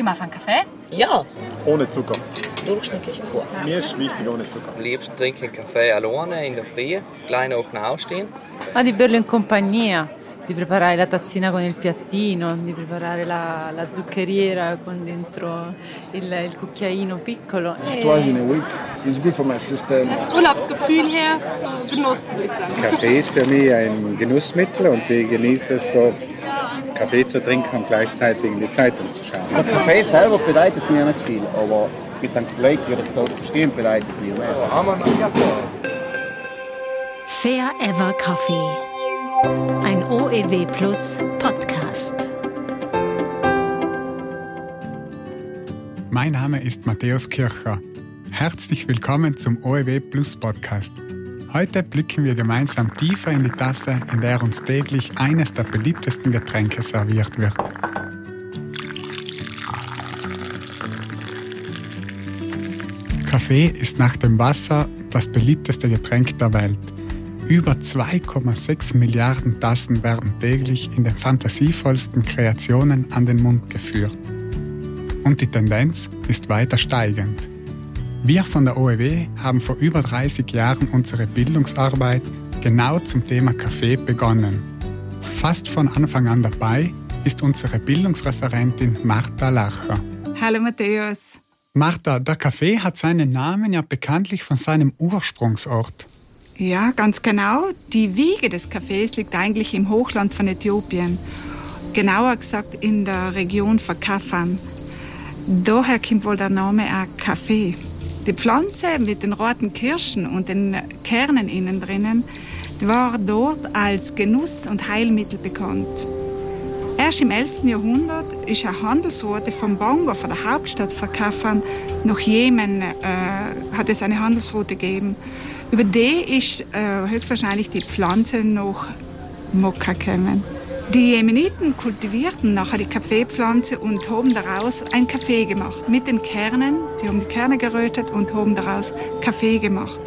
Dir mal einen Kaffee? Ja, Ohne Zucker. durchschnittlich zwei. Mir ist wichtig ohne Zucker. Am liebsten trinke ich Kaffee alleine in der Früh, gleich nach aufstehen. Ma di berlo in compagnia, di preparare la tazzina con il piattino, di preparare la, la zuccheriera con dentro il, il cucchiaino piccolo. E- twice in a week. It's good for my system. Das Urlaubsgefühl her, Genuss würde ich sagen. Kaffee ist für mich ein Genussmittel und ich genieße es so, Kaffee zu trinken und gleichzeitig in die Zeitung zu schauen. Der Kaffee selber bedeutet mir nicht viel, aber mit einem Kollegen wieder da zu stehen bedeutet mir mehr. Fair Ever Coffee. Ein OEW Plus Podcast. Mein Name ist Matthäus Kircher. Herzlich willkommen zum OEW Plus Podcast. Heute blicken wir gemeinsam tiefer in die Tasse, in der uns täglich eines der beliebtesten Getränke serviert wird. Kaffee ist nach dem Wasser das beliebteste Getränk der Welt. Über 2,6 Milliarden Tassen werden täglich in den fantasievollsten Kreationen an den Mund geführt. Und die Tendenz ist weiter steigend. Wir von der OEW haben vor über 30 Jahren unsere Bildungsarbeit genau zum Thema Kaffee begonnen. Fast von Anfang an dabei ist unsere Bildungsreferentin Martha Lacher. Hallo Matthäus. Martha, der Kaffee hat seinen Namen ja bekanntlich von seinem Ursprungsort. Ja, ganz genau. Die Wiege des Kaffees liegt eigentlich im Hochland von Äthiopien. Genauer gesagt in der Region von Kafan. Daher kommt wohl der Name auch Kaffee. Die Pflanze mit den roten Kirschen und den Kernen innen drinnen war dort als Genuss- und Heilmittel bekannt. Erst im 11. Jahrhundert ist eine Handelsroute vom Bongo, von der Hauptstadt von Kafan, nach Jemen äh, hat es eine Handelsroute gegeben. Über die ist äh, höchstwahrscheinlich die Pflanze nach Mokka gekommen. Die Jemeniten kultivierten nachher die Kaffeepflanze und haben daraus ein Kaffee gemacht. Mit den Kernen, die haben die Kerne gerötet und haben daraus Kaffee gemacht.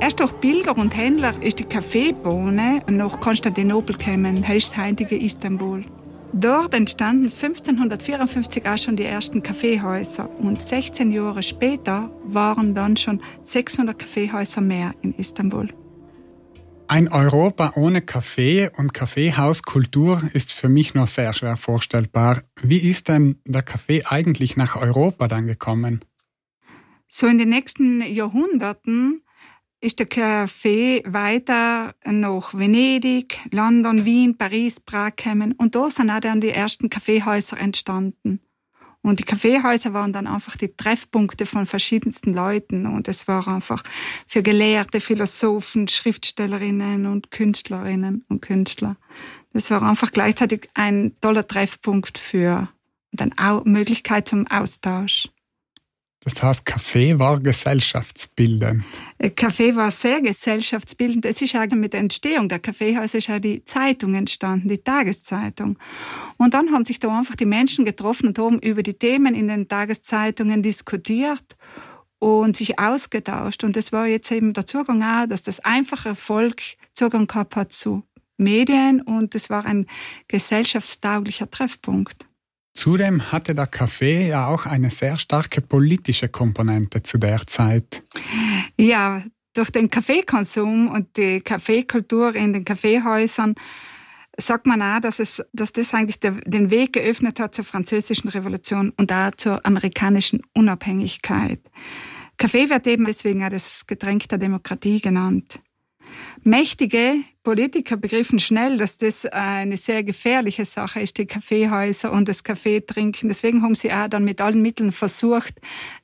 Erst durch Pilger und Händler ist die Kaffeebohne nach Konstantinopel gekommen, heißt heutige Istanbul. Dort entstanden 1554 auch schon die ersten Kaffeehäuser und 16 Jahre später waren dann schon 600 Kaffeehäuser mehr in Istanbul. Ein Europa ohne Kaffee und Kaffeehauskultur ist für mich noch sehr schwer vorstellbar. Wie ist denn der Kaffee eigentlich nach Europa dann gekommen? So in den nächsten Jahrhunderten ist der Kaffee weiter nach Venedig, London, Wien, Paris, Prag gekommen und da sind auch dann die ersten Kaffeehäuser entstanden. Und die Kaffeehäuser waren dann einfach die Treffpunkte von verschiedensten Leuten. Und es war einfach für Gelehrte, Philosophen, Schriftstellerinnen und Künstlerinnen und Künstler. Das war einfach gleichzeitig ein toller Treffpunkt für dann auch Möglichkeit zum Austausch. Das heißt, Kaffee war gesellschaftsbildend. Kaffee war sehr gesellschaftsbildend. Es ist eigentlich mit der Entstehung der Kaffeehäuser ist auch die Zeitung entstanden, die Tageszeitung. Und dann haben sich da einfach die Menschen getroffen und haben über die Themen in den Tageszeitungen diskutiert und sich ausgetauscht. Und es war jetzt eben der Zugang auch, dass das einfache Volk Zugang gehabt hat zu Medien und es war ein gesellschaftstauglicher Treffpunkt. Zudem hatte der Kaffee ja auch eine sehr starke politische Komponente zu der Zeit. Ja, durch den Kaffeekonsum und die Kaffeekultur in den Kaffeehäusern sagt man auch, dass, es, dass das eigentlich der, den Weg geöffnet hat zur französischen Revolution und auch zur amerikanischen Unabhängigkeit. Kaffee wird eben deswegen auch das Getränk der Demokratie genannt. Mächtige Politiker begriffen schnell, dass das eine sehr gefährliche Sache ist, die Kaffeehäuser und das Kaffeetrinken. Deswegen haben sie auch dann mit allen Mitteln versucht,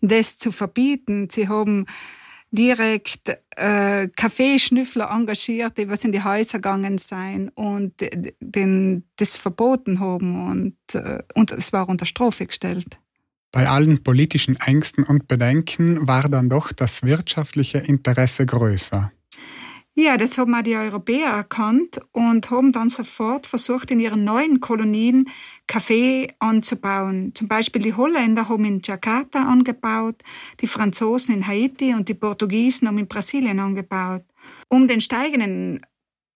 das zu verbieten. Sie haben direkt äh, Kaffeeschnüffler engagiert, die was in die Häuser gegangen sein und den, das verboten haben und, äh, und es war unter Strophe gestellt. Bei allen politischen Ängsten und Bedenken war dann doch das wirtschaftliche Interesse größer. Ja, das haben auch die Europäer erkannt und haben dann sofort versucht, in ihren neuen Kolonien Kaffee anzubauen. Zum Beispiel die Holländer haben in Jakarta angebaut, die Franzosen in Haiti und die Portugiesen haben in Brasilien angebaut. Um den steigenden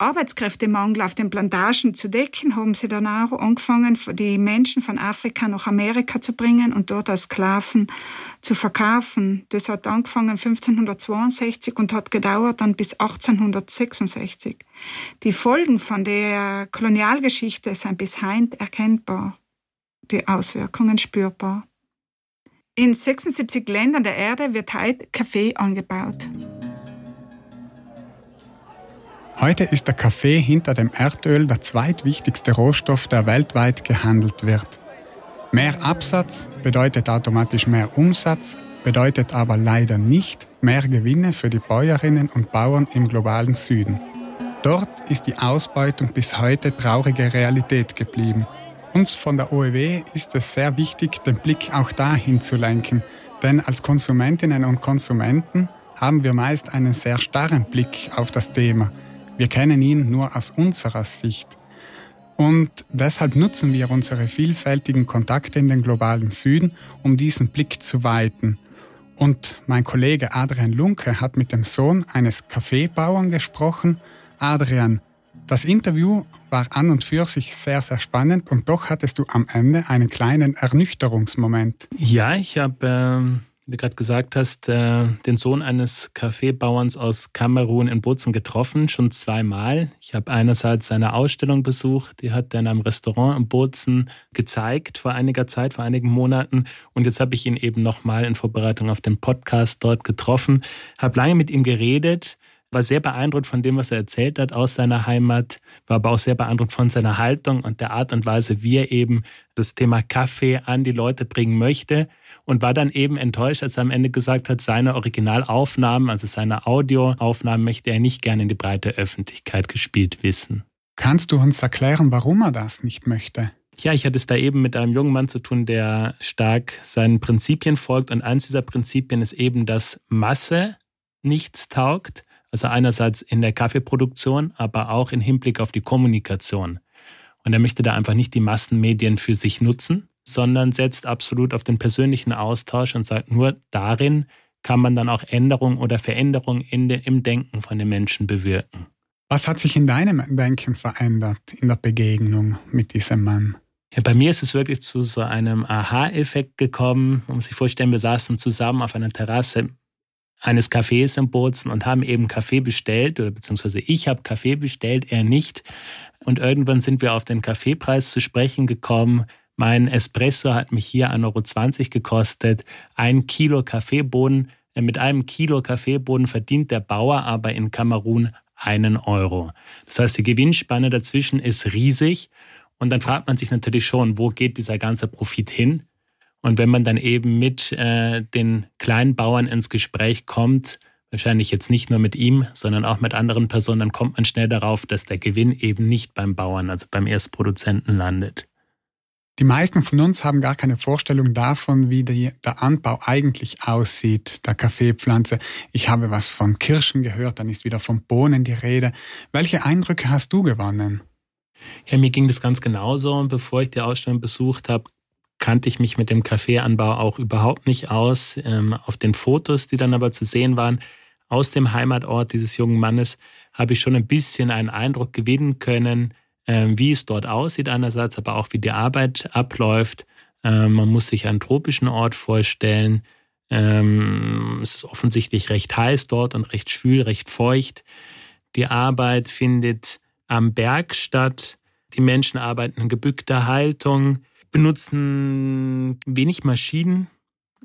Arbeitskräftemangel auf den Plantagen zu decken, haben sie dann auch angefangen, die Menschen von Afrika nach Amerika zu bringen und dort als Sklaven zu verkaufen. Das hat angefangen 1562 und hat gedauert dann bis 1866. Die Folgen von der Kolonialgeschichte sind bis heute erkennbar, die Auswirkungen spürbar. In 76 Ländern der Erde wird heute Kaffee angebaut. Heute ist der Kaffee hinter dem Erdöl der zweitwichtigste Rohstoff, der weltweit gehandelt wird. Mehr Absatz bedeutet automatisch mehr Umsatz, bedeutet aber leider nicht mehr Gewinne für die Bäuerinnen und Bauern im globalen Süden. Dort ist die Ausbeutung bis heute traurige Realität geblieben. Uns von der OEW ist es sehr wichtig, den Blick auch dahin zu lenken, denn als Konsumentinnen und Konsumenten haben wir meist einen sehr starren Blick auf das Thema. Wir kennen ihn nur aus unserer Sicht. Und deshalb nutzen wir unsere vielfältigen Kontakte in den globalen Süden, um diesen Blick zu weiten. Und mein Kollege Adrian Lunke hat mit dem Sohn eines Kaffeebauern gesprochen. Adrian, das Interview war an und für sich sehr, sehr spannend und doch hattest du am Ende einen kleinen Ernüchterungsmoment. Ja, ich habe ähm, wie du gerade gesagt hast, äh, den Sohn eines Kaffeebauerns aus Kamerun in Bozen getroffen, schon zweimal. Ich habe einerseits seine Ausstellung besucht, die hat er in einem Restaurant in Bozen gezeigt vor einiger Zeit, vor einigen Monaten. Und jetzt habe ich ihn eben nochmal in Vorbereitung auf den Podcast dort getroffen, habe lange mit ihm geredet, war sehr beeindruckt von dem, was er erzählt hat aus seiner Heimat, war aber auch sehr beeindruckt von seiner Haltung und der Art und Weise, wie er eben das Thema Kaffee an die Leute bringen möchte und war dann eben enttäuscht, als er am Ende gesagt hat, seine Originalaufnahmen, also seine Audioaufnahmen möchte er nicht gerne in die breite Öffentlichkeit gespielt wissen. Kannst du uns erklären, warum er das nicht möchte? Ja, ich hatte es da eben mit einem jungen Mann zu tun, der stark seinen Prinzipien folgt. Und eins dieser Prinzipien ist eben, dass Masse nichts taugt. Also einerseits in der Kaffeeproduktion, aber auch im Hinblick auf die Kommunikation. Und er möchte da einfach nicht die Massenmedien für sich nutzen, sondern setzt absolut auf den persönlichen Austausch und sagt, nur darin kann man dann auch Änderung oder Veränderung in de, im Denken von den Menschen bewirken. Was hat sich in deinem Denken verändert in der Begegnung mit diesem Mann? Ja, bei mir ist es wirklich zu so einem Aha-Effekt gekommen. Man muss sich vorstellen, wir saßen zusammen auf einer Terrasse eines Cafés in Bozen und haben eben Kaffee bestellt, oder beziehungsweise ich habe Kaffee bestellt, er nicht. Und irgendwann sind wir auf den Kaffeepreis zu sprechen gekommen. Mein Espresso hat mich hier 1,20 Euro gekostet. Ein Kilo Kaffeebohnen. Äh, mit einem Kilo Kaffeebohnen verdient der Bauer aber in Kamerun einen Euro. Das heißt, die Gewinnspanne dazwischen ist riesig. Und dann fragt man sich natürlich schon, wo geht dieser ganze Profit hin? Und wenn man dann eben mit äh, den kleinen Bauern ins Gespräch kommt, wahrscheinlich jetzt nicht nur mit ihm, sondern auch mit anderen Personen, dann kommt man schnell darauf, dass der Gewinn eben nicht beim Bauern, also beim Erstproduzenten landet. Die meisten von uns haben gar keine Vorstellung davon, wie die, der Anbau eigentlich aussieht, der Kaffeepflanze. Ich habe was von Kirschen gehört, dann ist wieder von Bohnen die Rede. Welche Eindrücke hast du gewonnen? Ja, mir ging das ganz genauso. Bevor ich die Ausstellung besucht habe, kannte ich mich mit dem Kaffeeanbau auch überhaupt nicht aus. Ähm, auf den Fotos, die dann aber zu sehen waren, aus dem Heimatort dieses jungen Mannes, habe ich schon ein bisschen einen Eindruck gewinnen können, ähm, wie es dort aussieht einerseits, aber auch wie die Arbeit abläuft. Ähm, man muss sich einen tropischen Ort vorstellen. Es ist offensichtlich recht heiß dort und recht schwül, recht feucht. Die Arbeit findet am Berg statt. Die Menschen arbeiten in gebückter Haltung, benutzen wenig Maschinen,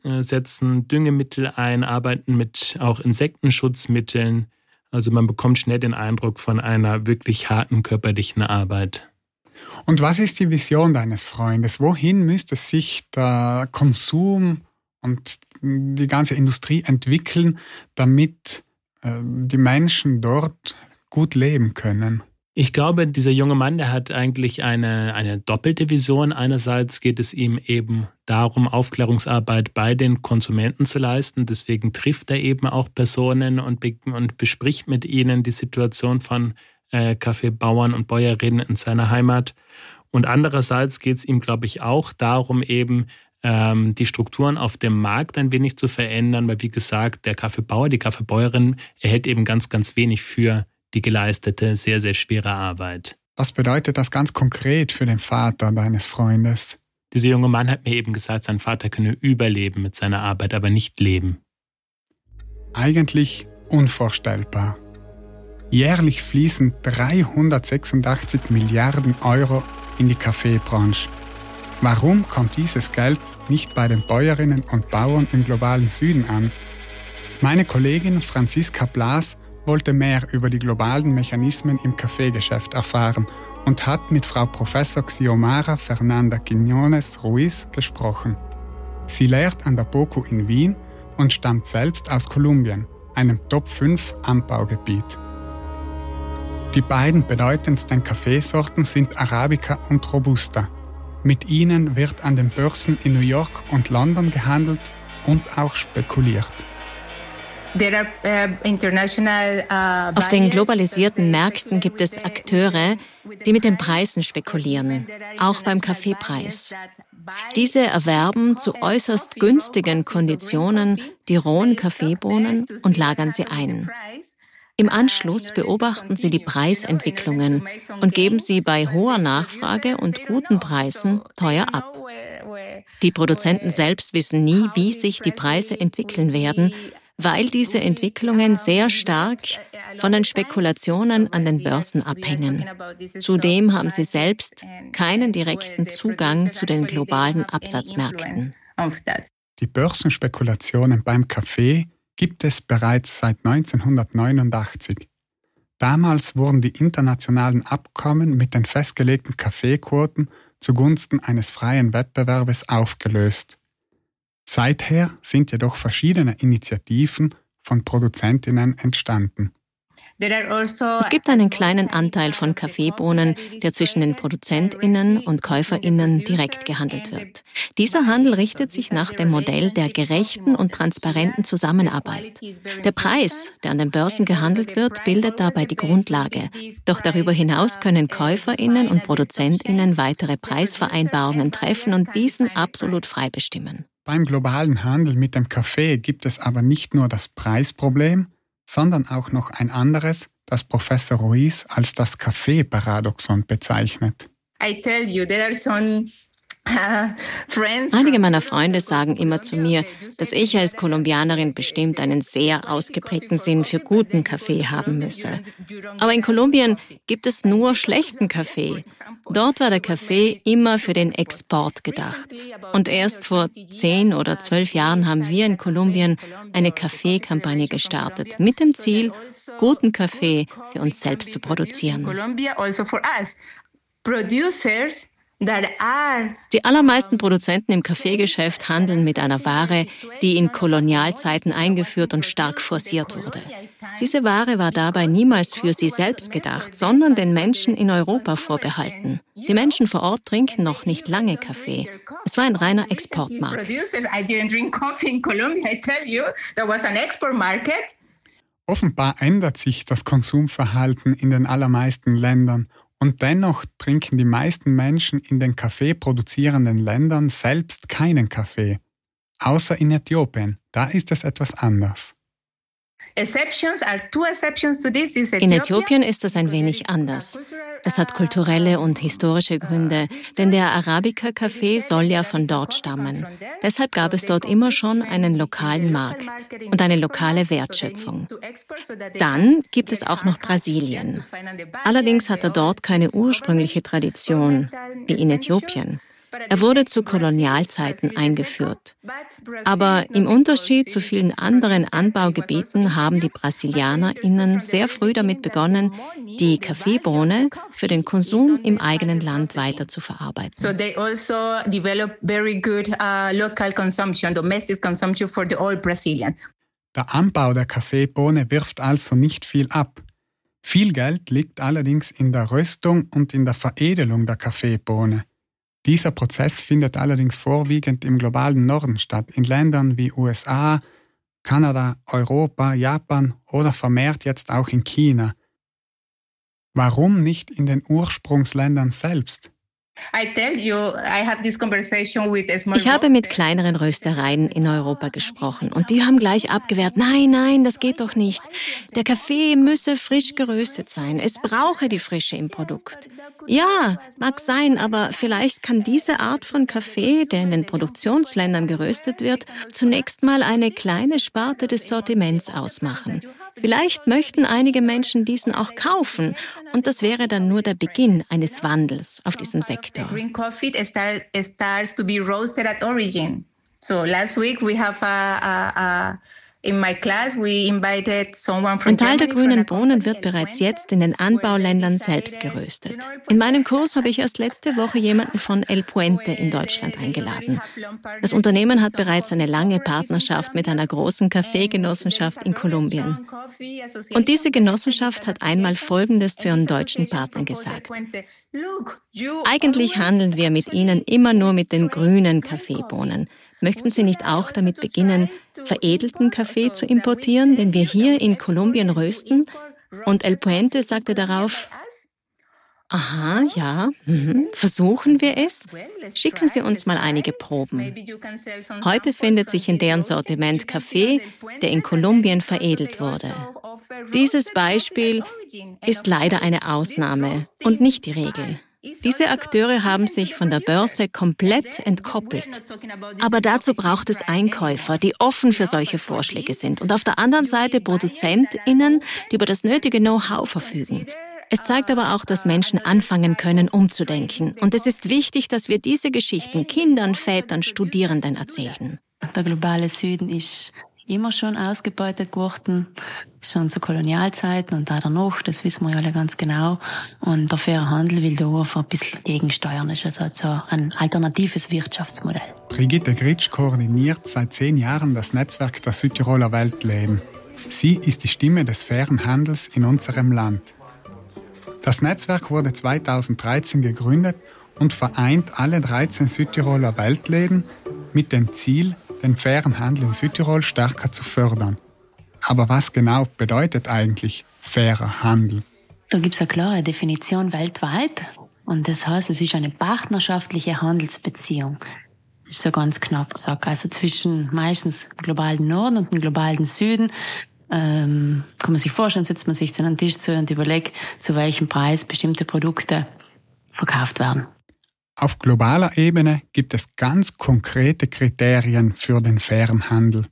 äh, setzen Düngemittel ein, arbeiten mit auch Insektenschutzmitteln. Also man bekommt schnell den Eindruck von einer wirklich harten körperlichen Arbeit. Und was ist die Vision deines Freundes? Wohin müsste sich der Konsum und die ganze Industrie entwickeln, damit äh, die Menschen dort gut leben können? Ich glaube, dieser junge Mann, der hat eigentlich eine, eine doppelte Vision. Einerseits geht es ihm eben darum, Aufklärungsarbeit bei den Konsumenten zu leisten. Deswegen trifft er eben auch Personen und, und bespricht mit ihnen die Situation von äh, Kaffeebauern und Bäuerinnen in seiner Heimat. Und andererseits geht es ihm, glaube ich, auch darum, eben ähm, die Strukturen auf dem Markt ein wenig zu verändern, weil, wie gesagt, der Kaffeebauer, die Kaffeebäuerin erhält eben ganz, ganz wenig für die geleistete, sehr, sehr schwere Arbeit. Was bedeutet das ganz konkret für den Vater deines Freundes? Dieser junge Mann hat mir eben gesagt, sein Vater könne überleben mit seiner Arbeit, aber nicht leben. Eigentlich unvorstellbar. Jährlich fließen 386 Milliarden Euro in die Kaffeebranche. Warum kommt dieses Geld nicht bei den Bäuerinnen und Bauern im globalen Süden an? Meine Kollegin Franziska Blas wollte mehr über die globalen Mechanismen im Kaffeegeschäft erfahren und hat mit Frau Professor Xiomara Fernanda Quiñones Ruiz gesprochen. Sie lehrt an der BOKU in Wien und stammt selbst aus Kolumbien, einem Top-5-Anbaugebiet. Die beiden bedeutendsten Kaffeesorten sind Arabica und Robusta. Mit ihnen wird an den Börsen in New York und London gehandelt und auch spekuliert. Uh, uh, Auf den globalisierten Märkten gibt es Akteure, die mit den Preisen spekulieren, auch beim Kaffeepreis. Diese erwerben zu äußerst günstigen Konditionen die rohen Kaffeebohnen und lagern sie ein. Im Anschluss beobachten sie die Preisentwicklungen und geben sie bei hoher Nachfrage und guten Preisen teuer ab. Die Produzenten selbst wissen nie, wie sich die Preise entwickeln werden, weil diese Entwicklungen sehr stark von den Spekulationen an den Börsen abhängen. Zudem haben sie selbst keinen direkten Zugang zu den globalen Absatzmärkten. Die Börsenspekulationen beim Kaffee gibt es bereits seit 1989. Damals wurden die internationalen Abkommen mit den festgelegten Kaffeequoten zugunsten eines freien Wettbewerbes aufgelöst. Seither sind jedoch verschiedene Initiativen von Produzentinnen entstanden. Also es gibt einen kleinen Anteil von Kaffeebohnen, der zwischen den Produzentinnen und Käuferinnen direkt gehandelt wird. Dieser Handel richtet sich nach dem Modell der gerechten und transparenten Zusammenarbeit. Der Preis, der an den Börsen gehandelt wird, bildet dabei die Grundlage. Doch darüber hinaus können Käuferinnen und Produzentinnen weitere Preisvereinbarungen treffen und diesen absolut frei bestimmen. Beim globalen Handel mit dem Kaffee gibt es aber nicht nur das Preisproblem, sondern auch noch ein anderes, das Professor Ruiz als das Kaffee-Paradoxon bezeichnet. I tell you, there are some Einige meiner Freunde sagen immer zu mir, dass ich als Kolumbianerin bestimmt einen sehr ausgeprägten Sinn für guten Kaffee haben müsse. Aber in Kolumbien gibt es nur schlechten Kaffee. Dort war der Kaffee immer für den Export gedacht. Und erst vor zehn oder zwölf Jahren haben wir in Kolumbien eine Kaffeekampagne gestartet mit dem Ziel, guten Kaffee für uns selbst zu produzieren. Producers die allermeisten Produzenten im Kaffeegeschäft handeln mit einer Ware, die in Kolonialzeiten eingeführt und stark forciert wurde. Diese Ware war dabei niemals für sie selbst gedacht, sondern den Menschen in Europa vorbehalten. Die Menschen vor Ort trinken noch nicht lange Kaffee. Es war ein reiner Exportmarkt. Offenbar ändert sich das Konsumverhalten in den allermeisten Ländern und dennoch trinken die meisten Menschen in den Kaffee produzierenden Ländern selbst keinen Kaffee. Außer in Äthiopien, da ist es etwas anders. In Äthiopien ist das ein wenig anders. Das hat kulturelle und historische Gründe, denn der Arabica-Kaffee soll ja von dort stammen. Deshalb gab es dort immer schon einen lokalen Markt und eine lokale Wertschöpfung. Dann gibt es auch noch Brasilien. Allerdings hat er dort keine ursprüngliche Tradition, wie in Äthiopien. Er wurde zu Kolonialzeiten eingeführt. Aber im Unterschied zu vielen anderen Anbaugebieten haben die Brasilianerinnen sehr früh damit begonnen, die Kaffeebohne für den Konsum im eigenen Land weiter zu verarbeiten. So they also develop very good uh, local consumption, domestic consumption for the all Brazilians. Der Anbau der Kaffeebohne wirft also nicht viel ab. Viel Geld liegt allerdings in der Röstung und in der Veredelung der Kaffeebohne. Dieser Prozess findet allerdings vorwiegend im globalen Norden statt, in Ländern wie USA, Kanada, Europa, Japan oder vermehrt jetzt auch in China. Warum nicht in den Ursprungsländern selbst? Ich habe mit kleineren Röstereien in Europa gesprochen und die haben gleich abgewehrt, nein, nein, das geht doch nicht. Der Kaffee müsse frisch geröstet sein. Es brauche die Frische im Produkt. Ja, mag sein, aber vielleicht kann diese Art von Kaffee, der in den Produktionsländern geröstet wird, zunächst mal eine kleine Sparte des Sortiments ausmachen. Vielleicht möchten einige Menschen diesen auch kaufen und das wäre dann nur der Beginn eines Wandels auf diesem Sektor. So last week we have a, a, a ein Teil der grünen Bohnen wird bereits jetzt in den Anbauländern selbst geröstet. In meinem Kurs habe ich erst letzte Woche jemanden von El Puente in Deutschland eingeladen. Das Unternehmen hat bereits eine lange Partnerschaft mit einer großen Kaffeegenossenschaft in Kolumbien. Und diese Genossenschaft hat einmal Folgendes zu ihren deutschen Partnern gesagt. Eigentlich handeln wir mit ihnen immer nur mit den grünen Kaffeebohnen. Möchten Sie nicht auch damit beginnen, veredelten Kaffee zu importieren, den wir hier in Kolumbien rösten? Und El Puente sagte darauf, Aha, ja, mhm. versuchen wir es? Schicken Sie uns mal einige Proben. Heute findet sich in deren Sortiment Kaffee, der in Kolumbien veredelt wurde. Dieses Beispiel ist leider eine Ausnahme und nicht die Regel. Diese Akteure haben sich von der Börse komplett entkoppelt. Aber dazu braucht es Einkäufer, die offen für solche Vorschläge sind und auf der anderen Seite Produzentinnen, die über das nötige Know-how verfügen. Es zeigt aber auch, dass Menschen anfangen können, umzudenken. Und es ist wichtig, dass wir diese Geschichten Kindern, Vätern, Studierenden erzählen. Der globale Süden ist immer schon ausgebeutet geworden, schon zu Kolonialzeiten und auch danach, das wissen wir ja alle ganz genau. Und der faire Handel will da einfach ein bisschen gegensteuern, ist also so ein alternatives Wirtschaftsmodell. Brigitte Gritsch koordiniert seit zehn Jahren das Netzwerk der Südtiroler Weltläden. Sie ist die Stimme des fairen Handels in unserem Land. Das Netzwerk wurde 2013 gegründet und vereint alle 13 Südtiroler Weltläden mit dem Ziel, den fairen Handel in Südtirol stärker zu fördern. Aber was genau bedeutet eigentlich fairer Handel? Da gibt es eine klare Definition weltweit. Und das heißt, es ist eine partnerschaftliche Handelsbeziehung. Ist so ganz knapp gesagt. Also zwischen meistens globalen Norden und dem globalen Süden. Ähm, kann man sich vorstellen, setzt man sich zu einem Tisch zu und überlegt, zu welchem Preis bestimmte Produkte verkauft werden. Auf globaler Ebene gibt es ganz konkrete Kriterien für den fairen Handel.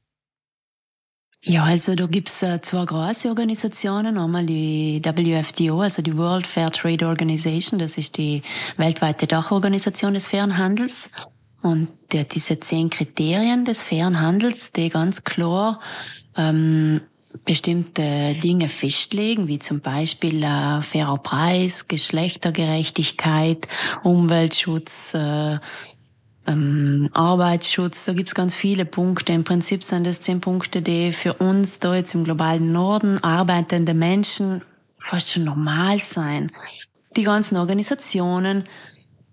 Ja, also da gibt's äh, zwei große Organisationen. Einmal die WFDO, also die World Fair Trade Organization, das ist die weltweite Dachorganisation des fairen Handels. Und der, diese zehn Kriterien des fairen Handels, die ganz klar ähm, bestimmte Dinge festlegen, wie zum Beispiel äh, fairer Preis, Geschlechtergerechtigkeit, Umweltschutz, äh, ähm, Arbeitsschutz, da gibt's ganz viele Punkte. Im Prinzip sind das zehn Punkte, die für uns da jetzt im globalen Norden arbeitende Menschen fast schon normal sein. Die ganzen Organisationen,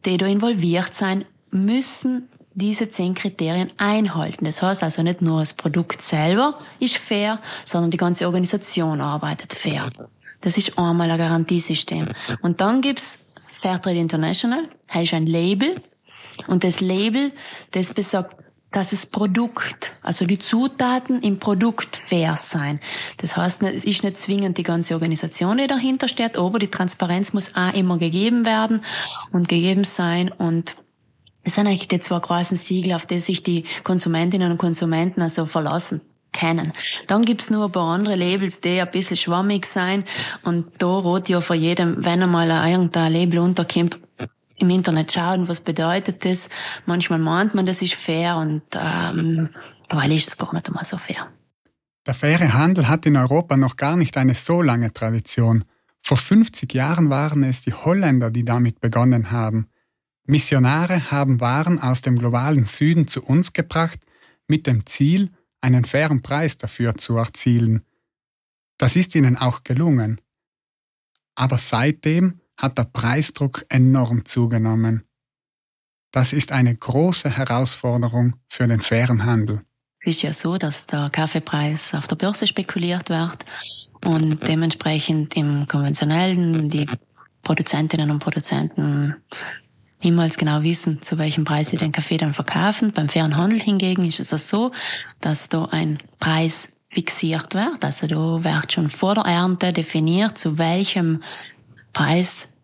die da involviert sein, müssen diese zehn Kriterien einhalten. Das heißt also nicht nur das Produkt selber ist fair, sondern die ganze Organisation arbeitet fair. Das ist einmal ein Garantiesystem. Und dann gibt's Fairtrade International, ist ein Label. Und das Label, das besagt, dass das Produkt, also die Zutaten im Produkt fair sein. Das heißt, es ist nicht zwingend die ganze Organisation, die dahinter steht, aber die Transparenz muss auch immer gegeben werden und gegeben sein und das sind eigentlich die zwei großen Siegel, auf die sich die Konsumentinnen und Konsumenten also verlassen kennen. Dann gibt's nur ein paar andere Labels, die ein bisschen schwammig sein. Und da rot ja vor jedem, wenn einmal irgendein Label unterkommt, im Internet schauen, was bedeutet das. Manchmal meint man, das ist fair und ähm, weil ist es gar nicht einmal so fair. Der faire Handel hat in Europa noch gar nicht eine so lange Tradition. Vor 50 Jahren waren es die Holländer, die damit begonnen haben. Missionare haben Waren aus dem globalen Süden zu uns gebracht, mit dem Ziel, einen fairen Preis dafür zu erzielen. Das ist ihnen auch gelungen. Aber seitdem hat der Preisdruck enorm zugenommen. Das ist eine große Herausforderung für den fairen Handel. Es ist ja so, dass der Kaffeepreis auf der Börse spekuliert wird und dementsprechend im konventionellen die Produzentinnen und Produzenten niemals genau wissen, zu welchem Preis sie den Kaffee dann verkaufen. Beim fairen Handel hingegen ist es so, dass da ein Preis fixiert wird. Also da wird schon vor der Ernte definiert, zu welchem Preis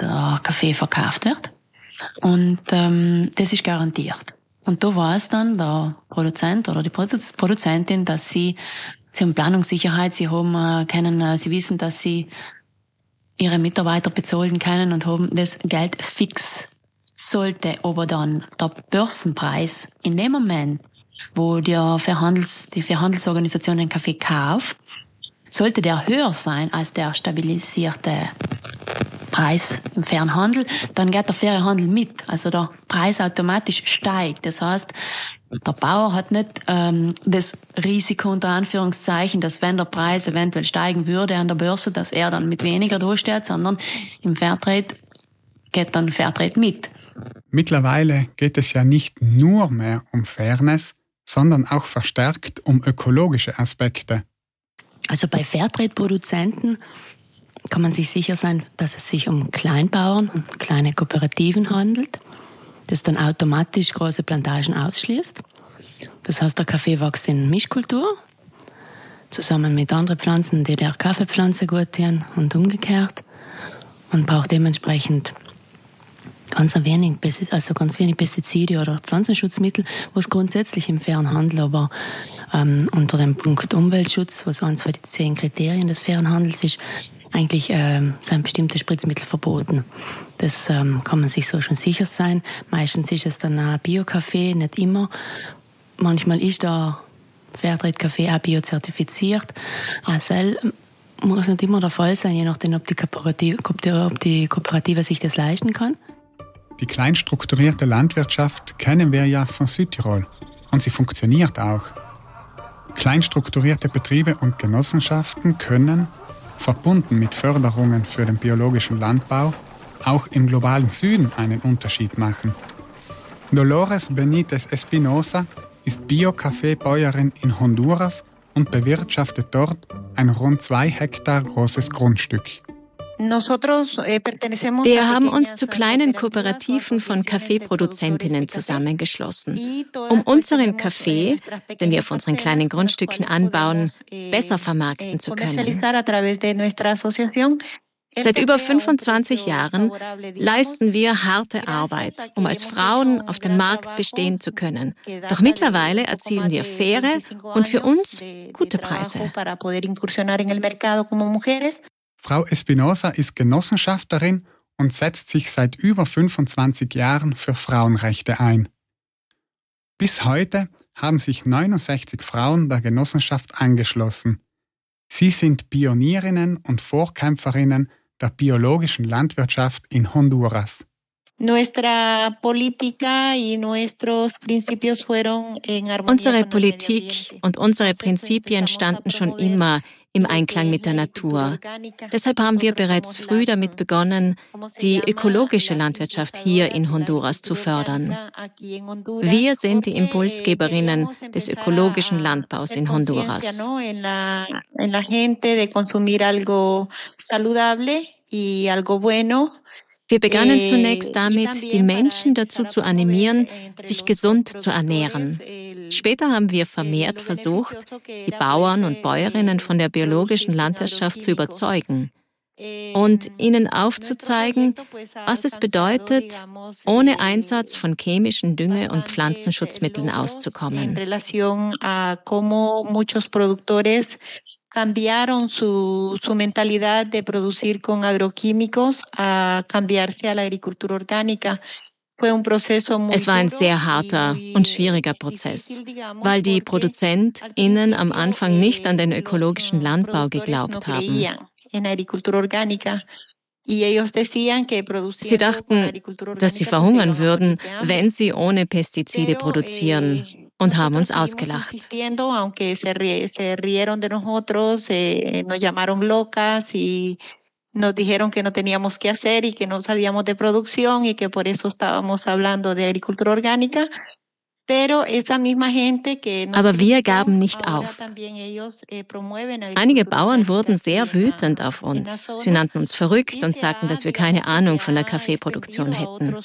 der Kaffee verkauft wird. Und ähm, das ist garantiert. Und da weiß dann der Produzent oder die Produzentin, dass sie, sie haben Planungssicherheit, sie haben, äh, können, äh, sie wissen, dass sie ihre Mitarbeiter bezahlen können und haben das Geld fix. Sollte aber dann der Börsenpreis in dem Moment, wo der Verhandels, die Verhandelsorganisation den Kaffee kauft, sollte der höher sein als der stabilisierte Preis im fairen Handel, dann geht der faire Handel mit. Also der Preis automatisch steigt. Das heißt, der Bauer hat nicht ähm, das Risiko unter Anführungszeichen, dass wenn der Preis eventuell steigen würde an der Börse, dass er dann mit weniger durchsteht, sondern im Fairtrade geht dann Fairtrade mit. Mittlerweile geht es ja nicht nur mehr um Fairness, sondern auch verstärkt um ökologische Aspekte. Also bei Fairtrade-Produzenten kann man sich sicher sein, dass es sich um Kleinbauern und kleine Kooperativen handelt, das dann automatisch große Plantagen ausschließt. Das heißt, der Kaffee wächst in Mischkultur, zusammen mit anderen Pflanzen, die der Kaffeepflanze gut tun und umgekehrt und braucht dementsprechend ganz wenig, also ganz wenig Pestizide oder Pflanzenschutzmittel, was grundsätzlich im fairen Handel aber ähm, unter dem Punkt Umweltschutz, was eins von den zehn Kriterien des fairen Handels ist, eigentlich ähm, sind bestimmte Spritzmittel verboten. Das ähm, kann man sich so schon sicher sein. Meistens ist es dann ein Bio-Kaffee, nicht immer. Manchmal ist der Fairtrade-Kaffee auch biozertifiziert. ASL muss nicht immer der Fall sein, je nachdem, ob die, Kooperative, ob die Kooperative sich das leisten kann. Die kleinstrukturierte Landwirtschaft kennen wir ja von Südtirol und sie funktioniert auch. Kleinstrukturierte Betriebe und Genossenschaften können, verbunden mit Förderungen für den biologischen Landbau, auch im globalen Süden einen Unterschied machen. Dolores Benitez Espinosa ist Bio-Kaffeebäuerin in Honduras und bewirtschaftet dort ein rund zwei Hektar großes Grundstück. Eh, Wir haben uns zu kleinen Kooperativen von Kaffeeproduzentinnen zusammengeschlossen, um unseren Kaffee, den wir auf unseren kleinen Grundstücken anbauen, eh, besser vermarkten zu können. Seit über 25 Jahren leisten wir harte Arbeit, um als Frauen auf dem Markt bestehen zu können. Doch mittlerweile erzielen wir faire und für uns gute Preise. Frau Espinosa ist Genossenschafterin und setzt sich seit über 25 Jahren für Frauenrechte ein. Bis heute haben sich 69 Frauen der Genossenschaft angeschlossen. Sie sind Pionierinnen und Vorkämpferinnen der biologischen Landwirtschaft in Honduras. Unsere Politik und unsere Prinzipien standen schon immer im Einklang mit der Natur. Deshalb haben wir bereits früh damit begonnen, die ökologische Landwirtschaft hier in Honduras zu fördern. Wir sind die Impulsgeberinnen des ökologischen Landbaus in Honduras. Wir begannen zunächst damit, die Menschen dazu zu animieren, sich gesund zu ernähren. Später haben wir vermehrt versucht, die Bauern und Bäuerinnen von der biologischen Landwirtschaft zu überzeugen und ihnen aufzuzeigen, was es bedeutet, ohne Einsatz von chemischen Dünge- und Pflanzenschutzmitteln auszukommen. Cambiaron su, su mentalidad de producir con agroquímicos a cambiarse a la agricultura orgánica. Es war ein sehr harter und schwieriger Prozess, weil die ProduzentInnen am Anfang nicht an den ökologischen Landbau geglaubt haben. Sie dachten, dass sie verhungern würden, wenn sie ohne Pestizide produzieren und haben uns ausgelacht. nos dijeron que no teníamos que hacer y que no sabíamos de producción y que por eso estábamos hablando de agricultura orgánica. Aber wir gaben nicht auf. Eh, Einige Bauern wurden sehr wütend auf uns. Sie nannten uns verrückt und sagten, dass wir keine Ahnung von der Kaffeeproduktion hätten.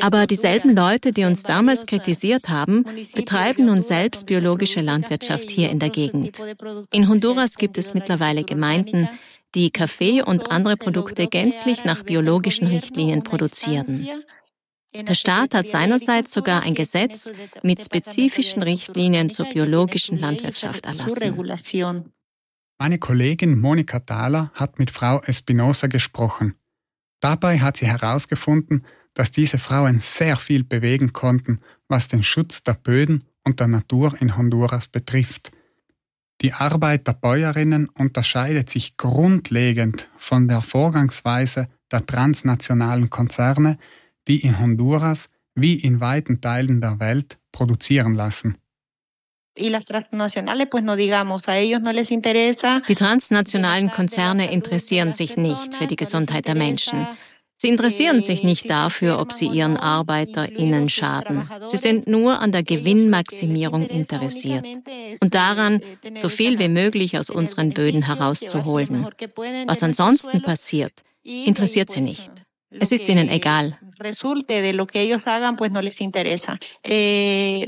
Aber dieselben Leute, die uns damals kritisiert haben, betreiben nun selbst biologische Landwirtschaft hier in der Gegend. In Honduras gibt es mittlerweile Gemeinden, die Kaffee und andere Produkte gänzlich nach biologischen Richtlinien produzieren. Der Staat hat seinerseits sogar ein Gesetz mit spezifischen Richtlinien zur biologischen Landwirtschaft erlassen. Meine Kollegin Monika Thaler hat mit Frau Espinosa gesprochen. Dabei hat sie herausgefunden, dass diese Frauen sehr viel bewegen konnten, was den Schutz der Böden und der Natur in Honduras betrifft. Die Arbeit der Bäuerinnen unterscheidet sich grundlegend von der Vorgangsweise der transnationalen Konzerne, die in Honduras wie in weiten Teilen der Welt produzieren lassen. Die transnationalen Konzerne interessieren sich nicht für die Gesundheit der Menschen. Sie interessieren sich nicht dafür, ob sie ihren ArbeiterInnen schaden. Sie sind nur an der Gewinnmaximierung interessiert und daran, so viel wie möglich aus unseren Böden herauszuholen. Was ansonsten passiert, interessiert sie nicht. Es ist ihnen egal. Resulte de lo que ellos hagan, pues no les interesa. Eh,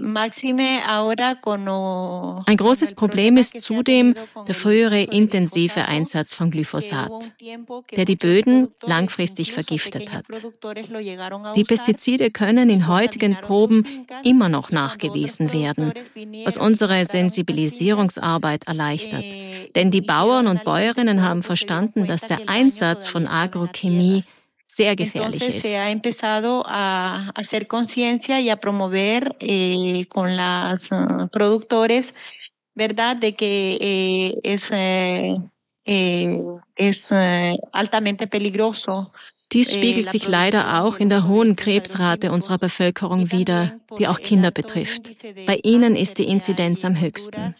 Ein großes Problem ist zudem der frühere intensive Einsatz von Glyphosat, der die Böden langfristig vergiftet hat. Die Pestizide können in heutigen Proben immer noch nachgewiesen werden, was unsere Sensibilisierungsarbeit erleichtert. Denn die Bauern und Bäuerinnen haben verstanden, dass der Einsatz von Agrochemie sehr gefährlich Entonces, ist. Se ha empezado a hacer conciencia y a promover eh, con los uh, productores, ¿verdad?, de que eh, es, eh, eh es eh, altamente peligroso. Dies eh, spiegelt sich leider auch in der hohen Krebsrate unserer Bevölkerung wider, die auch Kinder betrifft. Bei ihnen ist die Inzidenz am höchsten.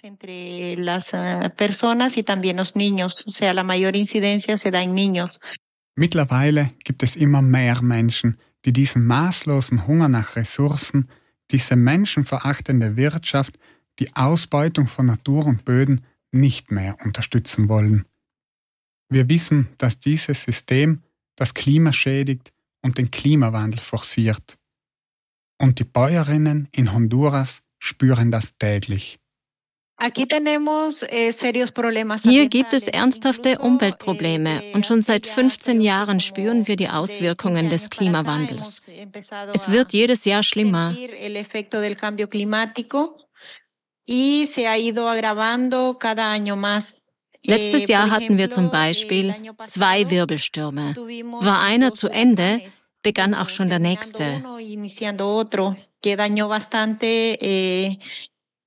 Mittlerweile gibt es immer mehr Menschen, die diesen maßlosen Hunger nach Ressourcen, diese menschenverachtende Wirtschaft, die Ausbeutung von Natur und Böden nicht mehr unterstützen wollen. Wir wissen, dass dieses System das Klima schädigt und den Klimawandel forciert. Und die Bäuerinnen in Honduras spüren das täglich. Eh, Hier gibt es ernsthafte Umweltprobleme und schon seit 15 Jahren spüren wir die Auswirkungen des Klimawandels. Es wird jedes Jahr schlimmer. Letztes Jahr hatten wir zum Beispiel zwei Wirbelstürme. War einer zu Ende, begann auch schon der nächste.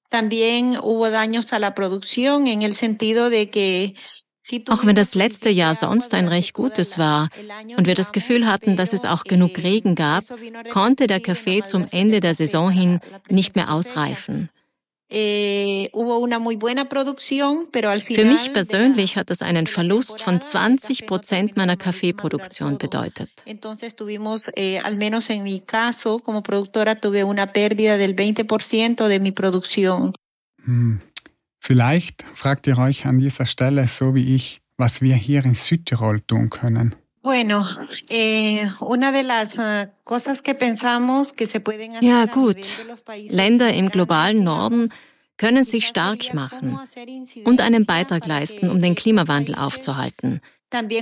También hubo daños a la producción en el sentido de que auch wenn das letzte Jahr sonst ein recht gutes war und wir das Gefühl hatten, dass es auch genug Regen gab, konnte der Kaffee zum Ende der Saison hin nicht mehr ausreifen. Eh, Für mich persönlich hat das einen Verlust von 20 Prozent meiner Kaffeeproduktion bedeutet. Eh, al menos en mi caso, como productora, tuve una pérdida del 20% de mi producción. Hm. Vielleicht fragt ihr euch an dieser Stelle, so wie ich, was wir hier in Südtirol tun können. Eh, hacer Ja, gut. Länder im globalen Norden können sich stark machen und einen Beitrag leisten, um den Klimawandel aufzuhalten. Die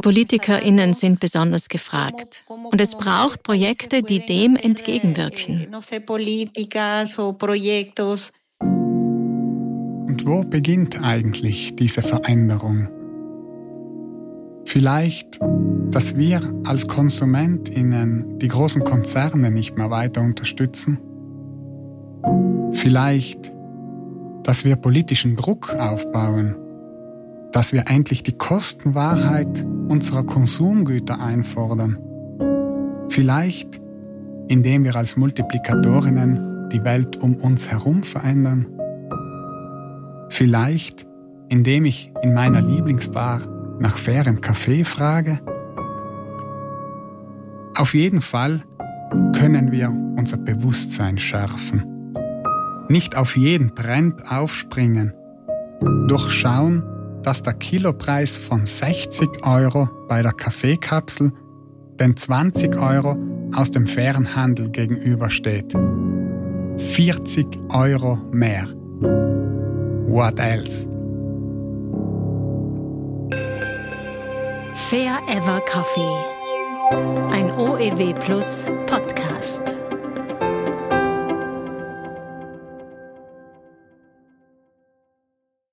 PolitikerInnen sind besonders gefragt. Und es braucht Projekte, die dem entgegenwirken. Und wo beginnt eigentlich diese Veränderung? Vielleicht, dass wir als KonsumentInnen die großen Konzerne nicht mehr weiter unterstützen? Vielleicht, dass wir politischen Druck aufbauen, dass wir endlich die Kostenwahrheit unserer Konsumgüter einfordern? Vielleicht, indem wir als Multiplikatorinnen die Welt um uns herum verändern? Vielleicht, indem ich in meiner Lieblingsbar nach fairem Kaffee frage? Auf jeden Fall können wir unser Bewusstsein schärfen. Nicht auf jeden Trend aufspringen. Durchschauen, dass der Kilopreis von 60 Euro bei der Kaffeekapsel den 20 Euro aus dem fairen Handel gegenübersteht. 40 Euro mehr. What else? Fair Ever Coffee. Ein OEW Plus Podcast.